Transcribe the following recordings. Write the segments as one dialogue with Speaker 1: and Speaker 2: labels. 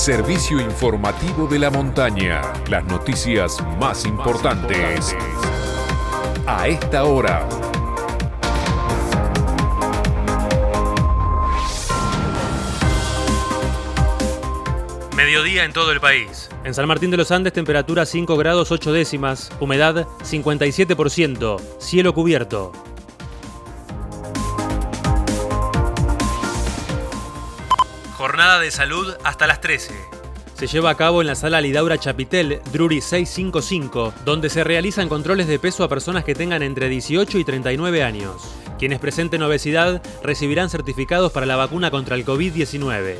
Speaker 1: servicio informativo de la montaña. Las noticias más importantes a esta hora.
Speaker 2: Mediodía en todo el país.
Speaker 3: En San Martín de los Andes, temperatura 5 grados 8 décimas, humedad 57%, cielo cubierto.
Speaker 2: Jornada de salud hasta las 13.
Speaker 3: Se lleva a cabo en la sala Lidaura Chapitel, Drury 655, donde se realizan controles de peso a personas que tengan entre 18 y 39 años. Quienes presenten obesidad recibirán certificados para la vacuna contra el COVID-19.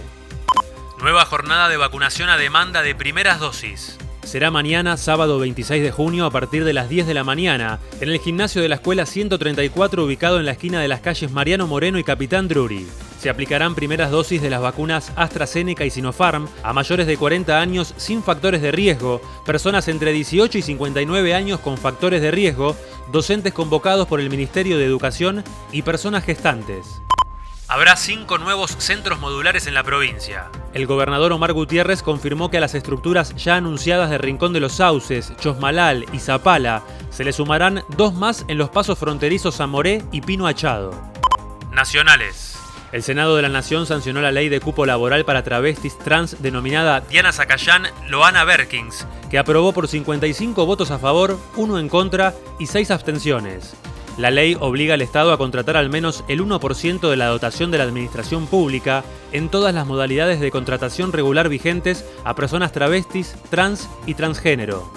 Speaker 2: Nueva jornada de vacunación a demanda de primeras dosis.
Speaker 3: Será mañana, sábado 26 de junio, a partir de las 10 de la mañana, en el gimnasio de la Escuela 134 ubicado en la esquina de las calles Mariano Moreno y Capitán Drury. Se aplicarán primeras dosis de las vacunas AstraZeneca y Sinopharm a mayores de 40 años sin factores de riesgo, personas entre 18 y 59 años con factores de riesgo, docentes convocados por el Ministerio de Educación y personas gestantes.
Speaker 2: Habrá cinco nuevos centros modulares en la provincia.
Speaker 3: El gobernador Omar Gutiérrez confirmó que a las estructuras ya anunciadas de Rincón de los Sauces, Chosmalal y Zapala se le sumarán dos más en los pasos fronterizos Zamoré y Pino Achado.
Speaker 2: Nacionales.
Speaker 3: El Senado de la Nación sancionó la ley de cupo laboral para travestis trans denominada
Speaker 2: Diana Zacayán Loana Berkins,
Speaker 3: que aprobó por 55 votos a favor, uno en contra y 6 abstenciones. La ley obliga al Estado a contratar al menos el 1% de la dotación de la administración pública en todas las modalidades de contratación regular vigentes a personas travestis, trans y transgénero.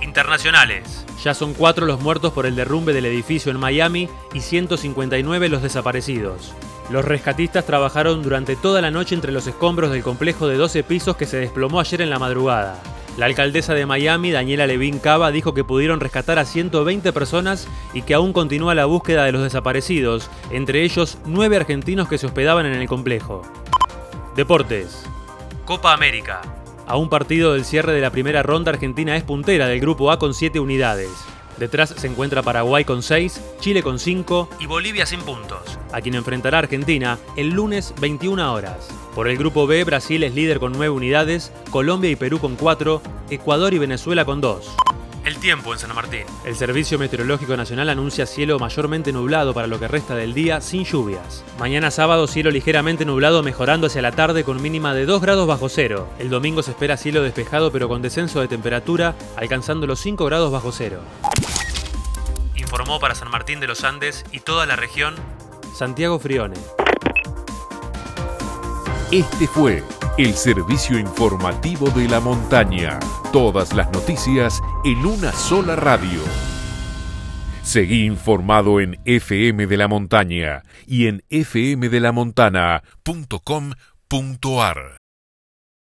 Speaker 2: Internacionales.
Speaker 3: Ya son cuatro los muertos por el derrumbe del edificio en Miami y 159 los desaparecidos. Los rescatistas trabajaron durante toda la noche entre los escombros del complejo de 12 pisos que se desplomó ayer en la madrugada. La alcaldesa de Miami, Daniela Levin Cava, dijo que pudieron rescatar a 120 personas y que aún continúa la búsqueda de los desaparecidos, entre ellos nueve argentinos que se hospedaban en el complejo. Deportes.
Speaker 2: Copa América.
Speaker 3: A un partido del cierre de la primera ronda, Argentina es puntera del Grupo A con 7 unidades. Detrás se encuentra Paraguay con 6, Chile con 5
Speaker 2: y Bolivia sin puntos,
Speaker 3: a quien enfrentará Argentina el lunes 21 horas. Por el grupo B, Brasil es líder con 9 unidades, Colombia y Perú con 4, Ecuador y Venezuela con 2.
Speaker 2: El tiempo en San Martín.
Speaker 3: El Servicio Meteorológico Nacional anuncia cielo mayormente nublado para lo que resta del día sin lluvias. Mañana sábado cielo ligeramente nublado mejorando hacia la tarde con mínima de 2 grados bajo cero. El domingo se espera cielo despejado pero con descenso de temperatura alcanzando los 5 grados bajo cero.
Speaker 2: Informó para San Martín de los Andes y toda la región
Speaker 3: Santiago Frione.
Speaker 1: Este fue el servicio informativo de la montaña. Todas las noticias en una sola radio. Seguí informado en FM de la Montaña y en fmdelamontana.com.ar.